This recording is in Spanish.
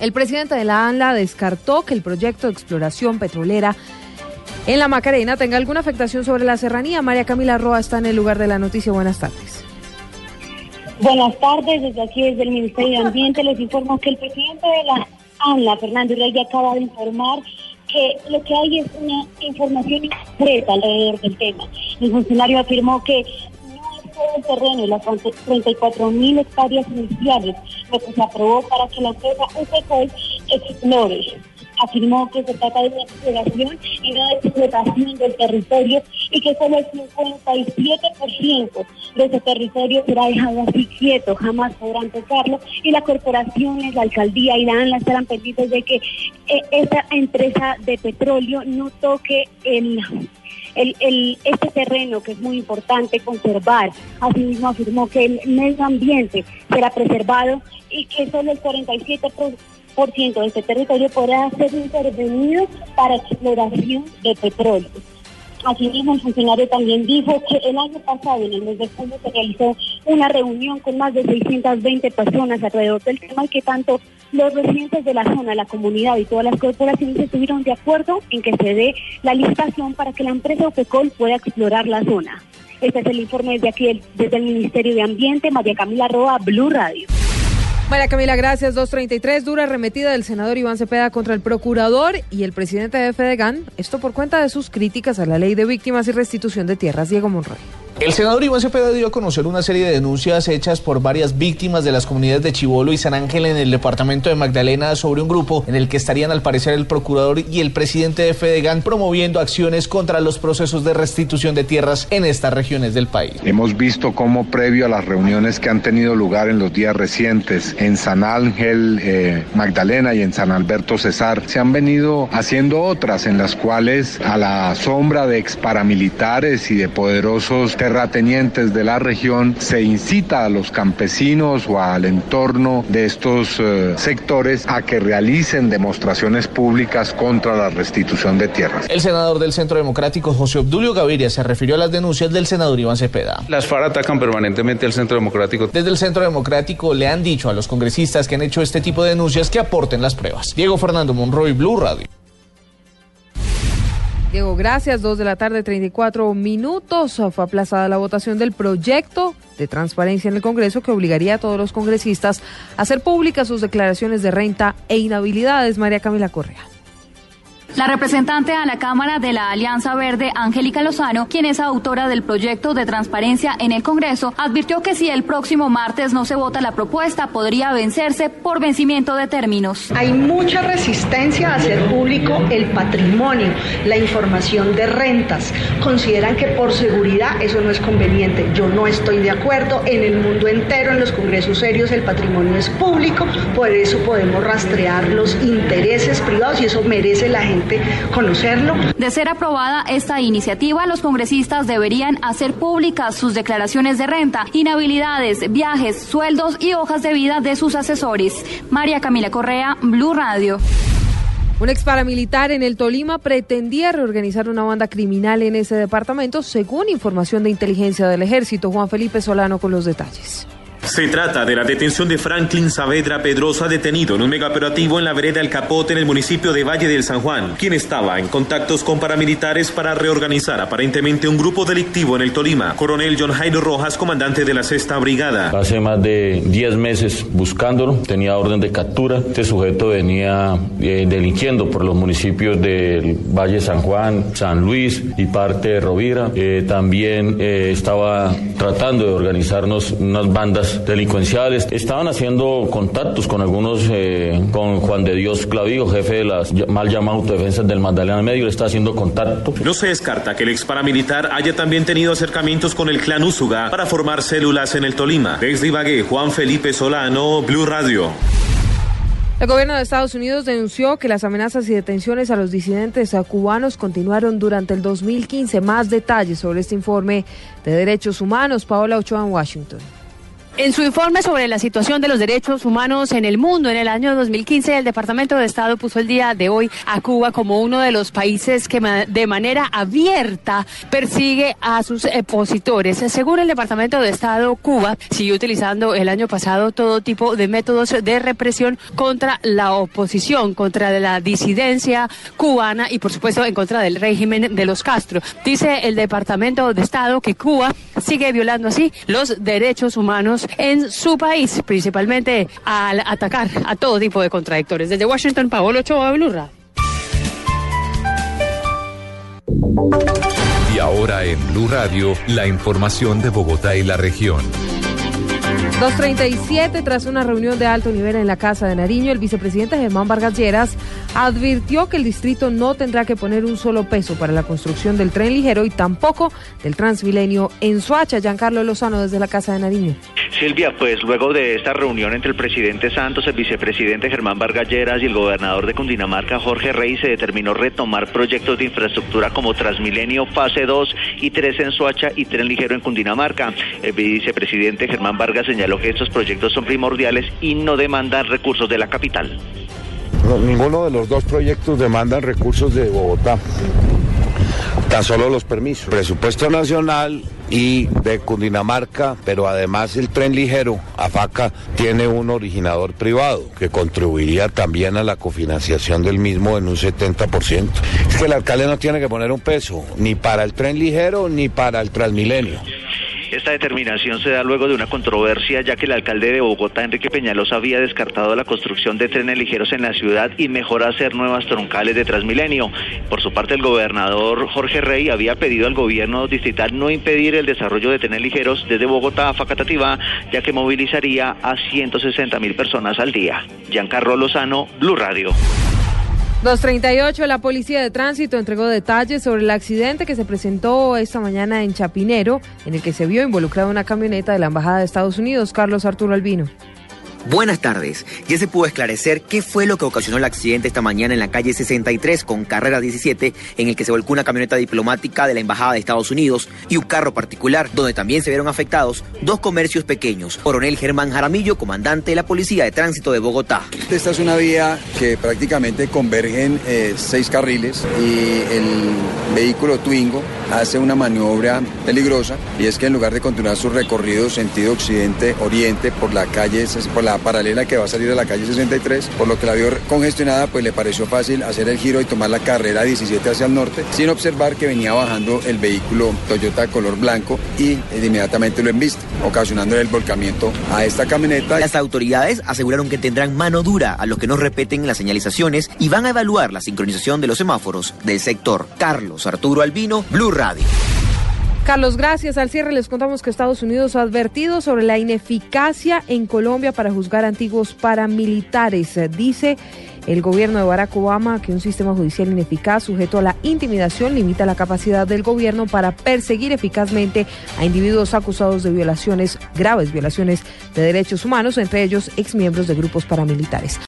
El presidente de la ANLA descartó que el proyecto de exploración petrolera en la Macarena tenga alguna afectación sobre la serranía. María Camila Roa está en el lugar de la noticia. Buenas tardes. Buenas tardes, desde aquí desde el Ministerio de Ambiente les informo que el presidente de la ANLA, Fernando Rey, acaba de informar que lo que hay es una información incompleta alrededor del tema. El funcionario afirmó que no es todo el terreno y las 34 mil hectáreas iniciales lo que se aprobó para que la empresa UPECOL explore afirmó que se trata de una exploración y no de explotación del territorio y que solo el 57% de ese territorio será dejado así quieto, jamás podrán tocarlo y la corporación, la alcaldía y la ANLA estarán pendientes de que eh, esta empresa de petróleo no toque el el, este terreno que es muy importante conservar. Asimismo afirmó que el medio ambiente será preservado y que solo el 47% de este territorio podrá ser intervenido para exploración de petróleo. Asimismo, el funcionario también dijo que el año pasado, en el mes de julio, se realizó una reunión con más de 620 personas alrededor del tema y que tanto los residentes de la zona, la comunidad y todas las corporaciones estuvieron de acuerdo en que se dé la licitación para que la empresa OPECOL pueda explorar la zona. Este es el informe desde aquí, desde el Ministerio de Ambiente, María Camila Roa, Blue Radio. María Camila, gracias. 233, dura arremetida del senador Iván Cepeda contra el procurador y el presidente de FEDEGAN. Esto por cuenta de sus críticas a la ley de víctimas y restitución de tierras. Diego Monroy. El senador Iván Cepeda dio a conocer una serie de denuncias hechas por varias víctimas de las comunidades de Chivolo y San Ángel en el departamento de Magdalena sobre un grupo en el que estarían al parecer el procurador y el presidente de Fedegan promoviendo acciones contra los procesos de restitución de tierras en estas regiones del país. Hemos visto cómo previo a las reuniones que han tenido lugar en los días recientes en San Ángel, eh, Magdalena y en San Alberto Cesar, se han venido haciendo otras en las cuales a la sombra de ex paramilitares y de poderosos terratenientes de la región, se incita a los campesinos o al entorno de estos eh, sectores a que realicen demostraciones públicas contra la restitución de tierras. El senador del Centro Democrático, José Obdulio Gaviria, se refirió a las denuncias del senador Iván Cepeda. Las FARC atacan permanentemente al Centro Democrático. Desde el Centro Democrático le han dicho a los congresistas que han hecho este tipo de denuncias que aporten las pruebas. Diego Fernando Monroy, Blue Radio. Diego, gracias. Dos de la tarde, 34 minutos. Fue aplazada la votación del proyecto de transparencia en el Congreso que obligaría a todos los congresistas a hacer públicas sus declaraciones de renta e inhabilidades. María Camila Correa. La representante a la Cámara de la Alianza Verde, Angélica Lozano, quien es autora del proyecto de transparencia en el Congreso, advirtió que si el próximo martes no se vota la propuesta, podría vencerse por vencimiento de términos. Hay mucha resistencia a hacer público el patrimonio, la información de rentas. Consideran que por seguridad eso no es conveniente. Yo no estoy de acuerdo. En el mundo entero, en los congresos serios, el patrimonio es público, por eso podemos rastrear los intereses privados y eso merece la gente conocerlo. De ser aprobada esta iniciativa, los congresistas deberían hacer públicas sus declaraciones de renta, inhabilidades, viajes, sueldos y hojas de vida de sus asesores. María Camila Correa, Blue Radio. Un ex paramilitar en el Tolima pretendía reorganizar una banda criminal en ese departamento, según información de inteligencia del ejército. Juan Felipe Solano con los detalles. Se trata de la detención de Franklin Saavedra Pedrosa, detenido en un megaoperativo en la vereda El Capote en el municipio de Valle del San Juan, quien estaba en contactos con paramilitares para reorganizar aparentemente un grupo delictivo en el Tolima. Coronel John Jairo Rojas, comandante de la sexta brigada. Hace más de 10 meses buscándolo, tenía orden de captura. Este sujeto venía eh, delinquiendo por los municipios del Valle San Juan, San Luis y parte de Rovira. Eh, también eh, estaba tratando de organizarnos unas bandas delincuenciales. Estaban haciendo contactos con algunos, eh, con Juan de Dios Clavijo, jefe de las mal llamadas autodefensas del Magdalena Medio, le está haciendo contacto. No se descarta que el ex paramilitar haya también tenido acercamientos con el clan Úsuga para formar células en el Tolima. Desde Ibagué, Juan Felipe Solano, Blue Radio. El gobierno de Estados Unidos denunció que las amenazas y detenciones a los disidentes cubanos continuaron durante el 2015. Más detalles sobre este informe de derechos humanos. Paola Ochoa en Washington. En su informe sobre la situación de los derechos humanos en el mundo en el año 2015, el Departamento de Estado puso el día de hoy a Cuba como uno de los países que de manera abierta persigue a sus opositores. Según el Departamento de Estado, Cuba siguió utilizando el año pasado todo tipo de métodos de represión contra la oposición, contra la disidencia cubana y por supuesto en contra del régimen de los Castro. Dice el Departamento de Estado que Cuba sigue violando así los derechos humanos en su país, principalmente al atacar a todo tipo de contradictores. Desde Washington, Paolo Ochoa, Blurra. Y ahora en Blue Radio, la información de Bogotá y la región. 237, tras una reunión de alto nivel en la Casa de Nariño, el vicepresidente Germán Vargas Lleras advirtió que el distrito no tendrá que poner un solo peso para la construcción del tren ligero y tampoco del Transmilenio en Soacha. Giancarlo Lozano desde la Casa de Nariño. Silvia, pues luego de esta reunión entre el presidente Santos, el vicepresidente Germán Vargas Lleras y el gobernador de Cundinamarca, Jorge Rey, se determinó retomar proyectos de infraestructura como Transmilenio fase 2 y 3 en Soacha y tren ligero en Cundinamarca. El vicepresidente Germán Vargas señaló que estos proyectos son primordiales y no demandan recursos de la capital. ninguno de los dos proyectos demandan recursos de Bogotá tan solo los permisos. Presupuesto nacional y de Cundinamarca, pero además el tren ligero, AFACA, tiene un originador privado que contribuiría también a la cofinanciación del mismo en un 70%. Es que el alcalde no tiene que poner un peso, ni para el tren ligero ni para el Transmilenio. Esta determinación se da luego de una controversia, ya que el alcalde de Bogotá, Enrique Peñalosa, había descartado la construcción de trenes ligeros en la ciudad y mejor hacer nuevas troncales de Transmilenio. Por su parte, el gobernador Jorge Rey había pedido al gobierno distrital no impedir el desarrollo de trenes ligeros desde Bogotá a Facatativá, ya que movilizaría a 160 mil personas al día. Giancarlo Lozano, Blue Radio. 238, la Policía de Tránsito entregó detalles sobre el accidente que se presentó esta mañana en Chapinero, en el que se vio involucrada una camioneta de la Embajada de Estados Unidos. Carlos Arturo Albino. Buenas tardes. Ya se pudo esclarecer qué fue lo que ocasionó el accidente esta mañana en la calle 63 con carrera 17, en el que se volcó una camioneta diplomática de la Embajada de Estados Unidos y un carro particular, donde también se vieron afectados dos comercios pequeños. Coronel Germán Jaramillo, comandante de la Policía de Tránsito de Bogotá. Esta es una vía que prácticamente convergen eh, seis carriles y el vehículo Twingo hace una maniobra peligrosa y es que en lugar de continuar su recorrido sentido occidente-oriente por la calle, por la paralela que va a salir de la calle 63, por lo que la vio congestionada, pues le pareció fácil hacer el giro y tomar la carrera 17 hacia el norte, sin observar que venía bajando el vehículo Toyota color blanco y inmediatamente lo embiste, ocasionando el volcamiento a esta camioneta. Las autoridades aseguraron que tendrán mano dura a los que no repeten las señalizaciones y van a evaluar la sincronización de los semáforos del sector. Carlos Arturo Albino, Blue Radio. Carlos, gracias. Al cierre les contamos que Estados Unidos ha advertido sobre la ineficacia en Colombia para juzgar antiguos paramilitares. Dice el gobierno de Barack Obama que un sistema judicial ineficaz sujeto a la intimidación limita la capacidad del gobierno para perseguir eficazmente a individuos acusados de violaciones, graves violaciones de derechos humanos, entre ellos exmiembros de grupos paramilitares.